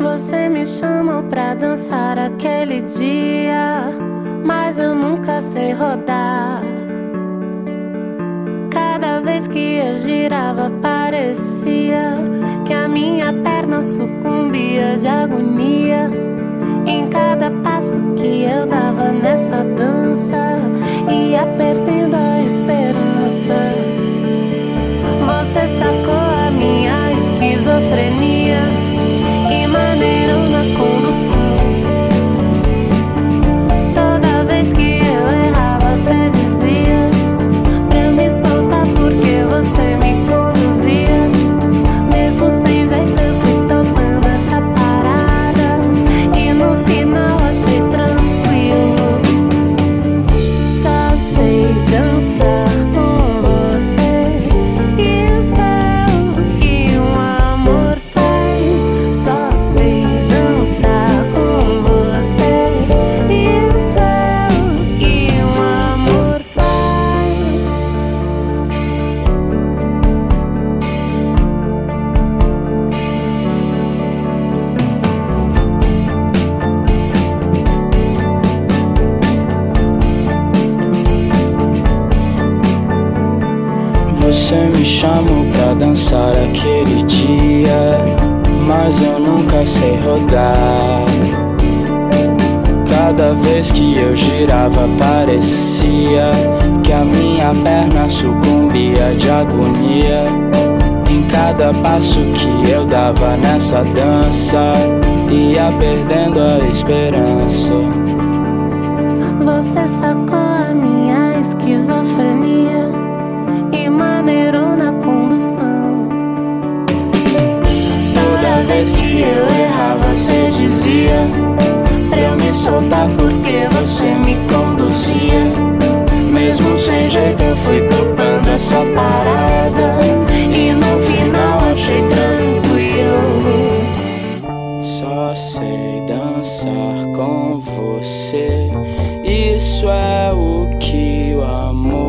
Você me chamou pra dançar aquele dia, mas eu nunca sei rodar. Cada vez que eu girava, parecia que a minha perna sucumbia de agonia. Em cada passo que eu dava nessa dança, ia perdendo a esperança. Você sacou a minha esquizofrenia Você me chamou pra dançar aquele dia, mas eu nunca sei rodar. Cada vez que eu girava, parecia que a minha perna sucumbia de agonia. Em cada passo que eu dava nessa dança, ia perdendo a esperança. Você sacou eu errava, você dizia pra eu me soltar porque você me conduzia. Mesmo sem jeito, eu fui topando essa parada e no final achei tranquilo. Só sei dançar com você. Isso é o que o amor.